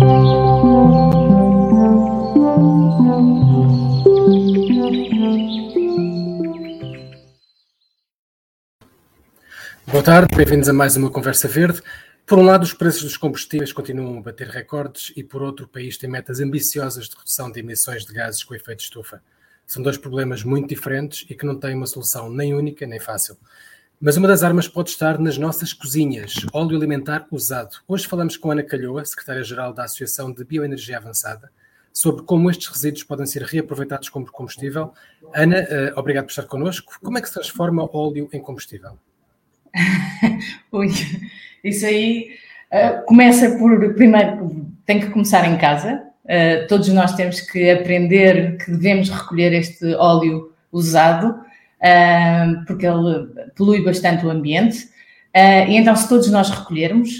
Boa tarde, bem-vindos a mais uma Conversa Verde. Por um lado, os preços dos combustíveis continuam a bater recordes e, por outro, o país tem metas ambiciosas de redução de emissões de gases com efeito estufa. São dois problemas muito diferentes e que não têm uma solução nem única nem fácil. Mas uma das armas pode estar nas nossas cozinhas, óleo alimentar usado. Hoje falamos com Ana Calhoa, secretária-geral da Associação de Bioenergia Avançada, sobre como estes resíduos podem ser reaproveitados como combustível. Ana, eh, obrigado por estar connosco. Como é que se transforma óleo em combustível? Isso aí uh, começa por, primeiro, tem que começar em casa. Uh, todos nós temos que aprender que devemos recolher este óleo usado, porque ele polui bastante o ambiente. e então, se todos nós recolhermos,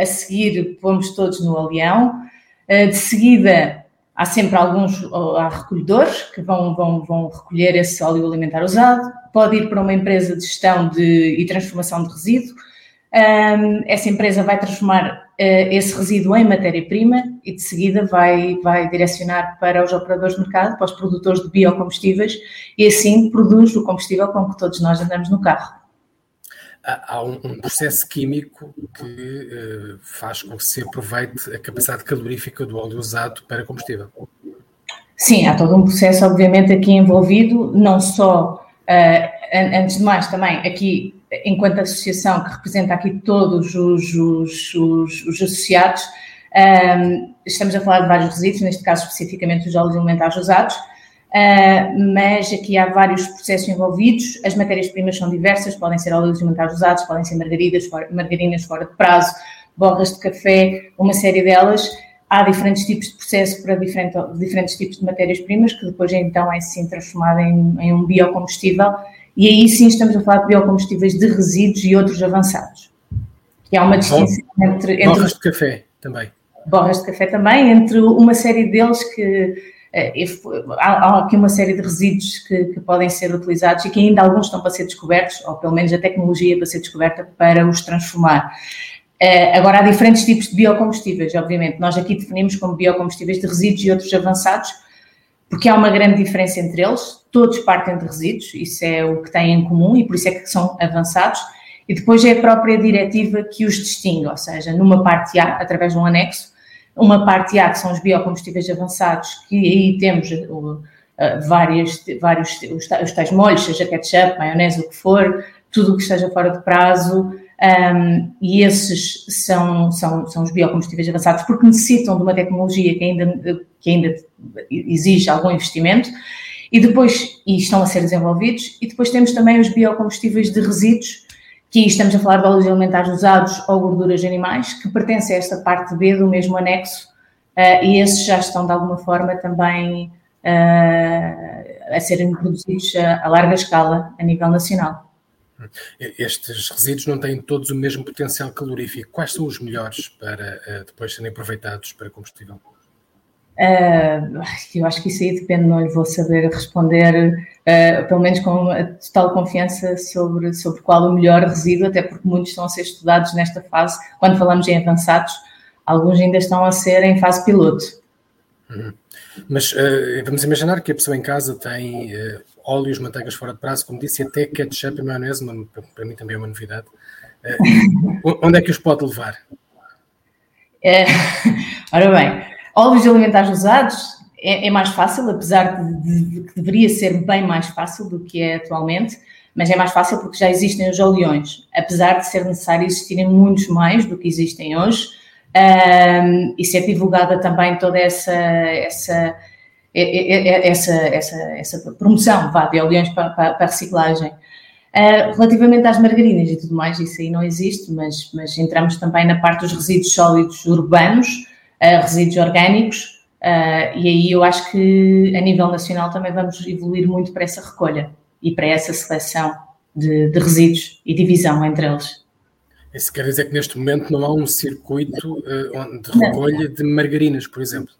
a seguir pomos todos no oleão, de seguida há sempre alguns há recolhedores que vão, vão, vão recolher esse óleo alimentar usado, pode ir para uma empresa de gestão de, e transformação de resíduo. Um, essa empresa vai transformar esse resíduo em matéria-prima e de seguida vai, vai direcionar para os operadores de mercado, para os produtores de biocombustíveis e assim produz o combustível com que todos nós andamos no carro há um, processo químico que uh, faz com que se aproveite a capacidade calorífica do óleo usado para combustível. Sim, há todo um processo, obviamente, aqui envolvido, não só, uh, antes de mais, também aqui, enquanto associação que representa aqui todos os, os, os, os associados, um, estamos a falar de vários resíduos, neste caso especificamente os óleos alimentares usados, Uh, mas aqui há vários processos envolvidos. As matérias-primas são diversas, podem ser óleos alimentares usados, podem ser margaridas, margarinas fora de prazo, borras de café, uma série delas. Há diferentes tipos de processo para diferente, diferentes tipos de matérias-primas, que depois então é sim transformada em, em, um biocombustível. E aí sim estamos a falar de biocombustíveis de resíduos e outros avançados. E há uma distinção entre, entre. Borras de café também. Borras de café também, entre uma série deles que é, há, aqui uma série de resíduos que, que, podem ser utilizados e que ainda alguns estão para ser descobertos, ou pelo menos a tecnologia para ser descoberta para os transformar. É, agora, há diferentes tipos de biocombustíveis, obviamente. Nós aqui definimos como biocombustíveis de resíduos e outros avançados, porque há uma grande diferença entre eles. Todos partem de resíduos, isso é o que têm em comum e por isso é que são avançados. E depois é a própria diretiva que os distingue, ou seja, numa parte A, através de um anexo, uma parte A, que são os biocombustíveis avançados, que aí temos uh, vários, os, os tais molhos, seja ketchup, maionese, o que for, tudo o que esteja fora de prazo, um, e esses são, são, são os biocombustíveis avançados, porque necessitam de uma tecnologia que ainda, que ainda exige algum investimento, e depois, e estão a ser desenvolvidos, e depois temos também os biocombustíveis de resíduos, que estamos a falar de óleos alimentares usados ou gorduras de animais, que pertencem a esta parte B do mesmo anexo, uh, e esses já estão de alguma forma também uh, a serem produzidos a, a, larga escala a nível nacional. Estes resíduos não têm todos o mesmo potencial calorífico. Quais são os melhores para uh, depois serem aproveitados para combustível? Uh, eu acho que isso aí depende, não lhe vou saber responder, uh, pelo menos com total confiança sobre, sobre qual o melhor resíduo, até porque muitos estão a ser estudados nesta fase. Quando falamos em avançados, alguns ainda estão a ser em fase piloto. Uhum. Mas uh, vamos imaginar que a pessoa em casa tem óleos, manteigas fora de prazo, como disse, até ketchup e maionese, uma, para mim também é uma novidade. onde é que os pode levar? É, ora bem, Óleos alimentares usados é, é mais fácil, apesar de, que deveria ser bem mais fácil do que é atualmente, mas é mais fácil porque já existem os oleões, apesar de ser necessário existirem muitos mais do que existem hoje, um, e ser divulgada também toda essa, essa, essa, essa, essa promoção vá, de oleões para, para, para reciclagem. Uh, relativamente às margarinas e tudo mais, isso aí não existe, mas, mas entramos também na parte dos resíduos sólidos urbanos, uh, resíduos orgânicos, uh, e aí eu acho que a nível nacional também vamos evoluir muito para essa recolha e para essa seleção de, de resíduos e divisão entre eles. Isso quer dizer que neste momento não há um circuito uh, de recolha de margarinas, por exemplo?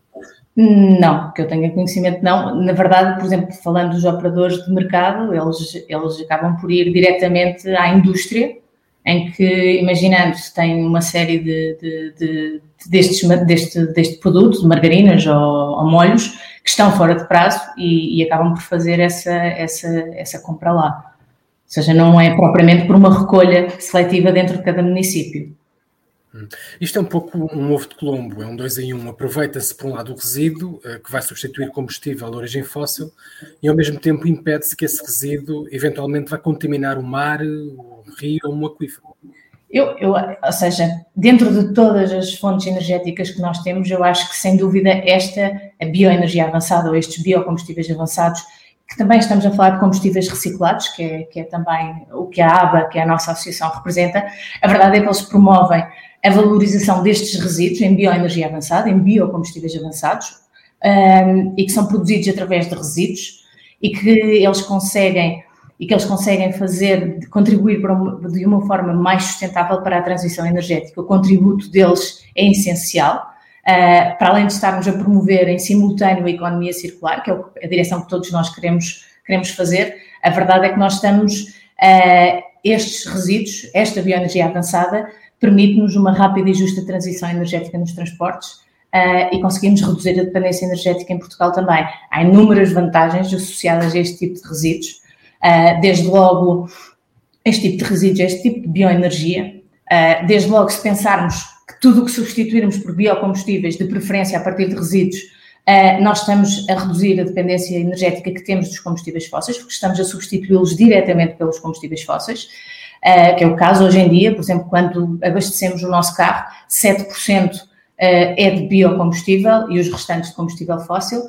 Não, que eu tenha conhecimento, não. Na verdade, por exemplo, falando dos operadores de mercado, eles, eles acabam por ir diretamente à indústria em que, imaginando, tem uma série de, de, de, destes, deste, deste produto, de margarinas ou, ou, molhos, que estão fora de prazo e, e, acabam por fazer essa, essa, essa compra lá. Ou seja, não é propriamente por uma recolha seletiva dentro de cada município. Isto é um pouco um ovo de Colombo, é um dois em um. Aproveita-se, por um lado, o resíduo, eh, que vai substituir combustível de origem fóssil, e ao mesmo tempo impede-se que esse resíduo eventualmente vá contaminar o mar, o rio ou um aquífero. Eu, eu, ou seja, dentro de todas as fontes energéticas que nós temos, eu acho que sem dúvida esta, a bioenergia avançada ou estes biocombustíveis avançados, que também estamos a falar de combustíveis reciclados, que é, que é também o que a ABA, que é a nossa associação, representa, a verdade é que eles promovem a valorização destes resíduos em bioenergia avançada, em biocombustíveis avançados, um, e que são produzidos através de resíduos e que eles conseguem e que eles conseguem fazer, contribuir uma, de uma forma mais sustentável para a transição energética. O contributo deles é essencial, uh, para além de estarmos a promover em simultâneo a economia circular, que é a direção que todos nós queremos, queremos fazer, a verdade é que nós estamos, uh, estes resíduos, esta bioenergia avançada, permite-nos uma rápida e justa transição energética nos transportes uh, e conseguimos reduzir a dependência energética em Portugal também. Há inúmeras vantagens associadas a este tipo de resíduos, uh, desde logo este tipo de resíduos, este tipo de bioenergia, uh, desde logo se pensarmos tudo o que substituirmos por biocombustíveis, de preferência a partir de resíduos, nós estamos a reduzir a dependência energética que temos dos combustíveis fósseis, porque estamos a substituí-los diretamente pelos combustíveis fósseis. Uh, que é o caso hoje em dia, por exemplo, quando abastecemos o nosso carro, 7% uh, é de biocombustível e os restantes de combustível fóssil.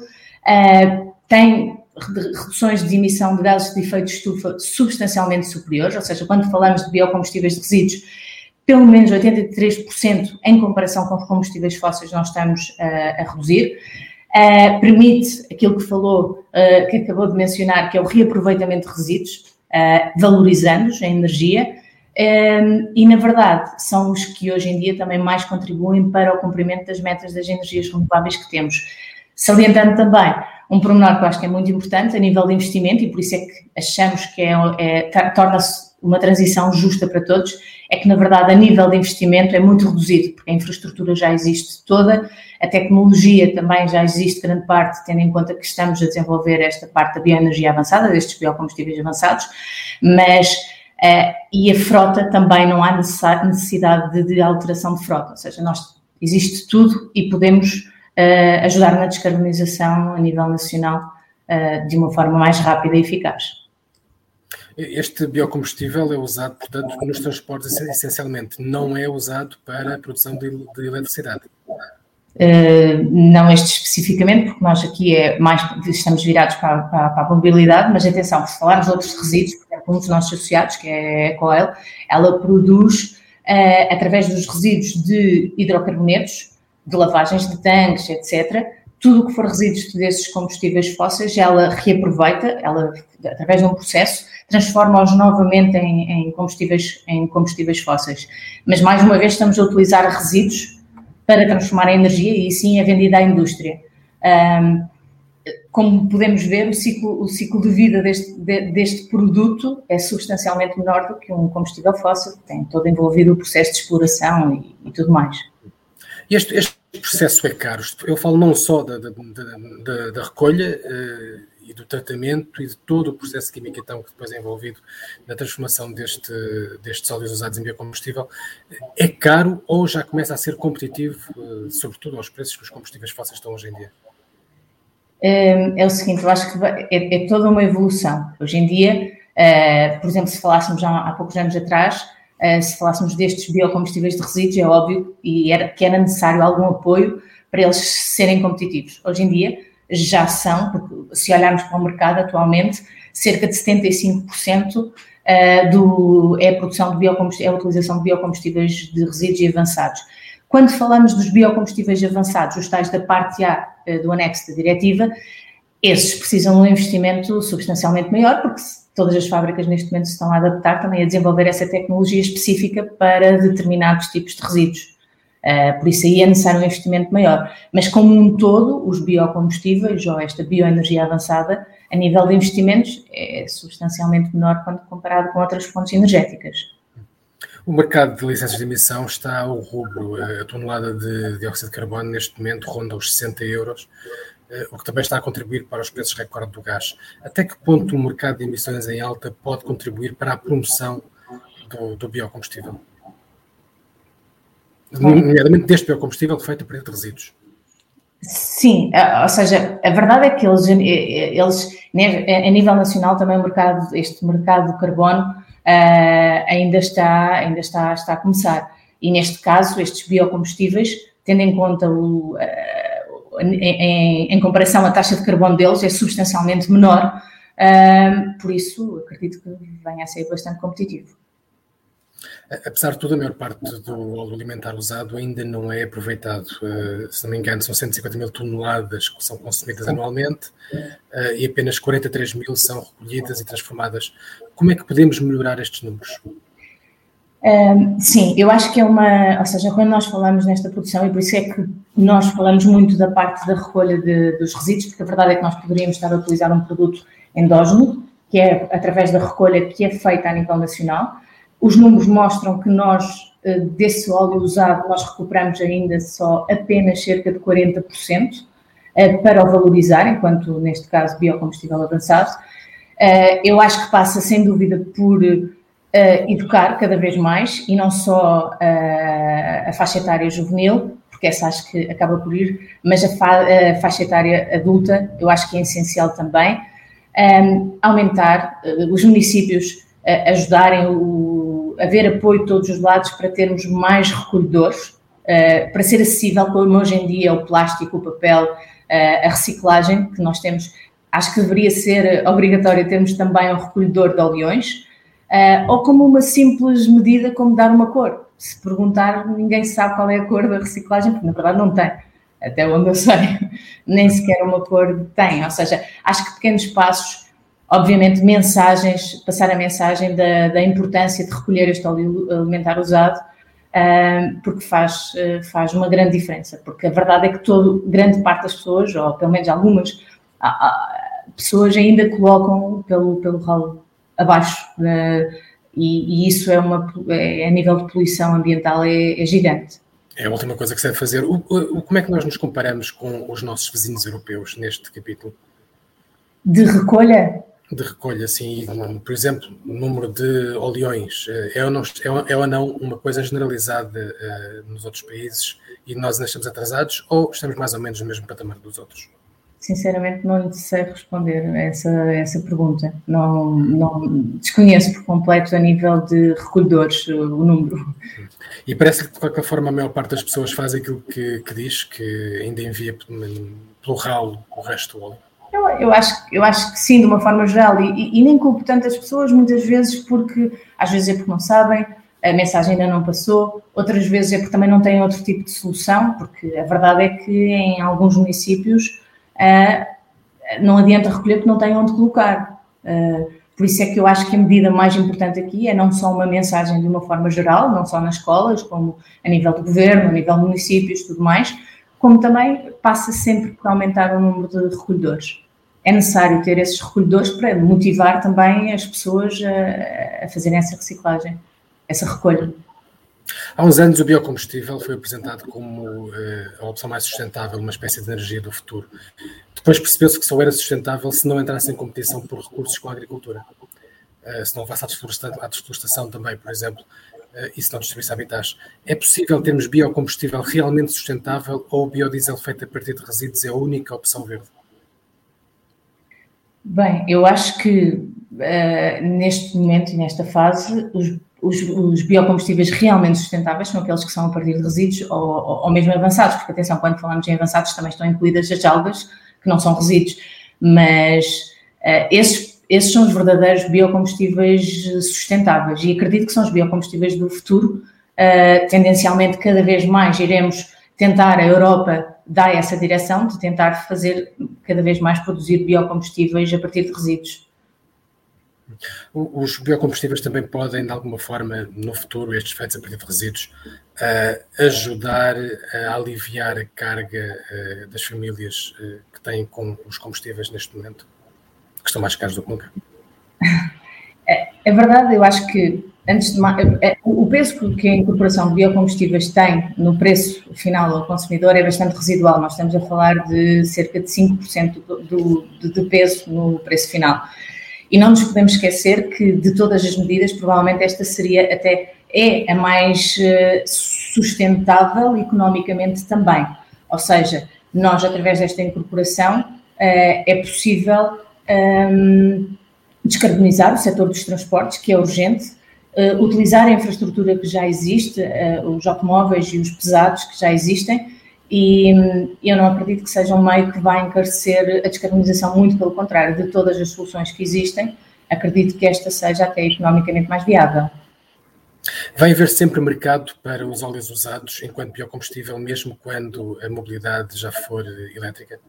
Tem reduções de emissão de gases de efeito de estufa substancialmente superiores, ou seja, quando falamos de biocombustíveis de resíduos, pelo menos 83% em comparação com os combustíveis fósseis nós estamos uh, a reduzir. Uh, permite aquilo que falou, uh, que acabou de mencionar, que é o reaproveitamento de resíduos valorizando-os, a energia, ehm, e na verdade são os que hoje em dia também mais contribuem para o cumprimento das metas das energias renováveis que temos. Salientando também um pormenor que eu acho que é muito importante a nível de investimento, e por isso é que achamos que é, é torna-se uma transição justa para todos, é que na verdade a nível de investimento é muito reduzido, porque a infraestrutura já existe toda, a tecnologia também já existe grande parte, tendo em conta que estamos a desenvolver esta parte da bioenergia avançada, destes biocombustíveis avançados, mas uh, e a frota também não há necessidade de, de, alteração de frota, ou seja, nós existe tudo e podemos uh, ajudar na descarbonização a nível nacional uh, de uma forma mais rápida e eficaz. Este biocombustível é usado, portanto, nos transportes essencialmente, não é usado para a produção de, de eletricidade. Uh, não este especificamente, porque nós aqui é mais, estamos virados para, para, para, a mobilidade, mas atenção, se falarmos de outros resíduos, por exemplo, um dos nossos associados, que é a Ecoel, ela produz, uh, através dos resíduos de hidrocarbonetos, de lavagens de tanques, etc., tudo o que for resíduos desses combustíveis fósseis, ela reaproveita, ela, através de um processo, transforma-os novamente em, em, combustíveis, em combustíveis fósseis. Mas, mais uma vez, estamos a utilizar resíduos para transformar em energia e, sim, é vendida à indústria. Um, como podemos ver, o ciclo, o ciclo de vida deste, de, deste produto é substancialmente menor do que um combustível fóssil, que tem todo envolvido o processo de exploração e, e tudo mais. Este, este, processo é caro. Eu falo não só da, da, da, da recolha, uh, e do tratamento e de todo o processo químico então, que depois é envolvido na transformação deste, destes óleos usados em biocombustível, é caro ou já começa a ser competitivo, eh, sobretudo aos preços que os combustíveis fósseis estão hoje em dia? É, é o seguinte, eu acho que é, é toda uma evolução. Hoje em dia, uh, por exemplo, se falássemos já há poucos anos atrás, uh, se falássemos destes biocombustíveis de resíduos, é óbvio e era, que era necessário algum apoio para eles serem competitivos. Hoje em dia, já são, porque se olharmos para o mercado atualmente, cerca de 75% eh, do, é a produção de biocombustíveis, é a utilização de biocombustíveis de resíduos e avançados. Quando falamos dos biocombustíveis avançados, os tais da parte A eh, do anexo da diretiva, esses precisam de um investimento substancialmente maior, porque todas as fábricas neste momento se estão a adaptar também a desenvolver essa tecnologia específica para determinados tipos de resíduos. Uh, por isso aí é necessário um investimento maior. Mas como um todo, os biocombustíveis ou esta bioenergia avançada, a nível de investimentos, é substancialmente menor quando comparado com outras fontes energéticas. O mercado de licenças de emissão está ao rubro. A tonelada de dióxido de carbono neste momento ronda os 60 euros, o que também está a contribuir para os preços recorde do gás. Até que ponto o mercado de emissões em alta pode contribuir para a promoção do, do biocombustível? Nomeadamente deste biocombustível feito a partir de resíduos. Sim, ou seja, a verdade é que eles, eles a nível nacional também o mercado, este mercado do carbono uh, ainda, está, ainda está, está a começar. E neste caso, estes biocombustíveis, tendo em conta o, em, em, comparação a taxa de carbono deles, é substancialmente menor, por isso acredito que venha a ser bastante competitivo. Apesar de tudo, a maior parte do óleo alimentar usado ainda não é aproveitado. Uh, se não me engano, são 150 mil toneladas que são consumidas anualmente uh, e apenas 43 mil são recolhidas e transformadas. Como é que podemos melhorar estes números? Um, sim, eu acho que é uma. Ou seja, quando nós falamos nesta produção, e por isso é que nós falamos muito da parte da recolha de, dos resíduos, porque a verdade é que nós poderíamos estar a utilizar um produto endógeno, que é através da recolha que é feita a nível nacional os números mostram que nós, eh, desse óleo usado, nós recuperamos ainda só apenas cerca de 40% eh, para o valorizar, enquanto neste caso biocombustível avançado. Eh, eu acho que passa sem dúvida por educar cada vez mais e não só a faixa etária juvenil, porque essa acho que acaba por ir, mas a, faixa etária adulta eu acho que é essencial também. aumentar os municípios ajudarem o, haver apoio de todos os lados para termos mais recolhedores, uh, para ser acessível, como hoje em dia o plástico, o papel, uh, a reciclagem, que nós temos, acho que deveria ser obrigatório termos também um recolhedor de oleões, uh, ou como uma simples medida como dar uma cor. Se perguntar, ninguém sabe qual é a cor da reciclagem, porque na verdade não tem até onde eu sei, nem sequer uma cor tem. Ou seja, acho que pequenos passos obviamente, mensagens, passar a mensagem da, da importância de recolher este óleo alimentar usado, porque faz, uh, faz uma grande diferença. Porque a verdade é que todo, grande parte das pessoas, ou pelo menos algumas uh, pessoas, ainda colocam pelo, pelo ralo abaixo. E, e, isso é uma, é, a nível de poluição ambiental é, é gigante. É a última coisa que se deve fazer. O, o, como é que nós nos comparamos com os nossos vizinhos europeus neste capítulo? De recolha? De recolha, assim, por exemplo, o número de oleões, eh, é ou, não, é, é ou não uma coisa generalizada uh, nos outros países e nós ainda estamos atrasados ou estamos mais ou menos no mesmo patamar dos outros? Sinceramente, não sei responder a essa, essa pergunta. Não, não desconheço por completo a nível de recolhedores o número. E parece que, de qualquer forma, a maior parte das pessoas faz aquilo que, que diz, que ainda envia pelo ralo o resto do óleo. Eu, acho, eu acho que sim, de uma forma geral, e, e, nem culpo tantas pessoas, muitas vezes porque, às vezes é porque não sabem, a mensagem ainda não passou, outras vezes é porque também não têm outro tipo de solução, porque a verdade é que em alguns municípios uh, não adianta recolher porque não têm onde colocar. Uh, por isso é que eu acho que a medida mais importante aqui é não só uma mensagem de uma forma geral, não só nas escolas, como a nível do governo, a nível de municípios, tudo mais, como também passa sempre por aumentar o número de recolhedores é necessário ter esses recolhedores para motivar também as pessoas a, a fazerem essa reciclagem, essa recolha. Há uns anos o biocombustível foi apresentado como uh, a opção mais sustentável, uma espécie de energia do futuro. Depois percebeu-se que só era sustentável se não entrasse em competição por recursos com a agricultura. Uh, se não houvesse a desflorestação também, por exemplo, uh, e se não destruísse habitats. É possível termos biocombustível realmente sustentável ou o biodiesel feito a partir de resíduos é a única opção verde? Bem, eu acho que uh, neste momento e nesta fase, os, os, os, biocombustíveis realmente sustentáveis são aqueles que são a partir de resíduos ou, ou, ou, mesmo avançados, porque atenção, quando falamos em avançados também estão incluídas as algas, que não são resíduos, mas uh, esses, esses são os verdadeiros biocombustíveis sustentáveis e acredito que são os biocombustíveis do futuro. Uh, tendencialmente, cada vez mais iremos tentar a Europa dá essa direção de tentar fazer cada vez mais produzir biocombustíveis a partir de resíduos. Os biocombustíveis também podem, de alguma forma, no futuro, estes feitos a partir de resíduos, uh, ajudar a aliviar a carga uh, das famílias uh, que têm com os combustíveis neste momento, que estão mais caros do que nunca? É, é verdade, eu acho que antes de mais, é, o peso que a incorporação de biocombustíveis tem no preço final ao consumidor é bastante residual. Nós estamos a falar de cerca de 5% do, do, de peso no preço final. E não nos podemos esquecer que, de todas as medidas, provavelmente esta seria até é a mais eh, sustentável economicamente também. Ou seja, nós, através desta incorporação, eh, é possível um, descarbonizar o setor dos transportes, que é urgente, uh, utilizar a infraestrutura que já existe, uh, os automóveis e os pesados que já existem, e um, eu não acredito que seja um meio que vai encarecer a descarbonização, muito pelo contrário, de todas as soluções que existem, acredito que esta seja até economicamente mais viável. Vai haver sempre mercado para os óleos usados enquanto biocombustível, mesmo quando a mobilidade já for elétrica?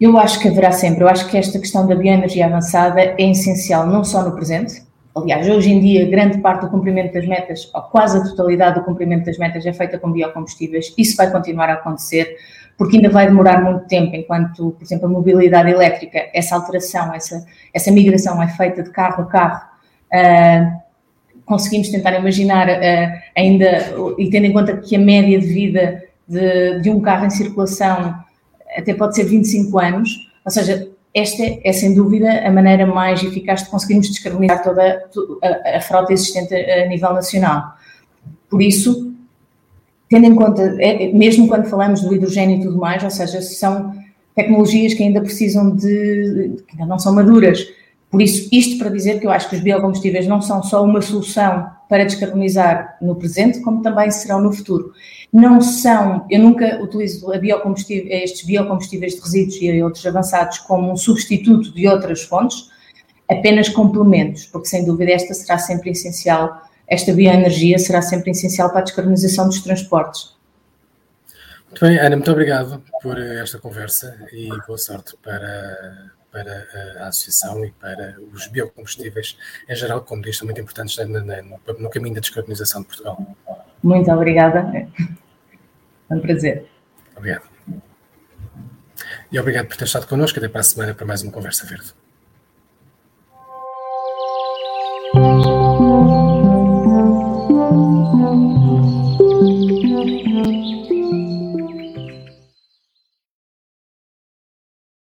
Eu acho que haverá sempre. Eu acho que esta questão da bioenergia avançada é essencial não só no presente. Aliás, hoje em dia, grande parte do cumprimento das metas, ou quase a totalidade do cumprimento das metas, é feita com biocombustíveis. Isso vai continuar a acontecer, porque ainda vai demorar muito tempo, enquanto, por exemplo, a mobilidade elétrica, essa alteração, essa, essa migração é feita de carro a carro. Uh, conseguimos tentar imaginar uh, ainda, e tendo em conta que a média de vida de, de um carro em circulação até pode ser 25 anos, ou seja, esta é, sem dúvida a maneira mais eficaz de conseguirmos descarbonizar toda a, a frota existente a nível nacional. Por isso, tendo em conta, é, mesmo quando falamos do hidrogênio e tudo mais, ou seja, são tecnologias que ainda precisam de, que ainda não são maduras. Por isso, isto para dizer que eu acho que os biocombustíveis não são só uma solução para descarbonizar no presente, como também serão no futuro não são, eu nunca utilizo biocombustível, estes biocombustíveis de resíduos e outros avançados como um substituto de outras fontes, apenas complementos, porque sem dúvida esta será sempre essencial, esta bioenergia será sempre essencial para a descarbonização dos transportes. Muito bem, Ana, muito obrigado por esta conversa e boa sorte para, para a associação e para os biocombustíveis em geral, como diz, são muito importantes no, no caminho da descarbonização de Portugal. Muito obrigada. É um prazer. Obrigado. E obrigado por ter estado connosco. Até para a semana para mais uma Conversa Verde.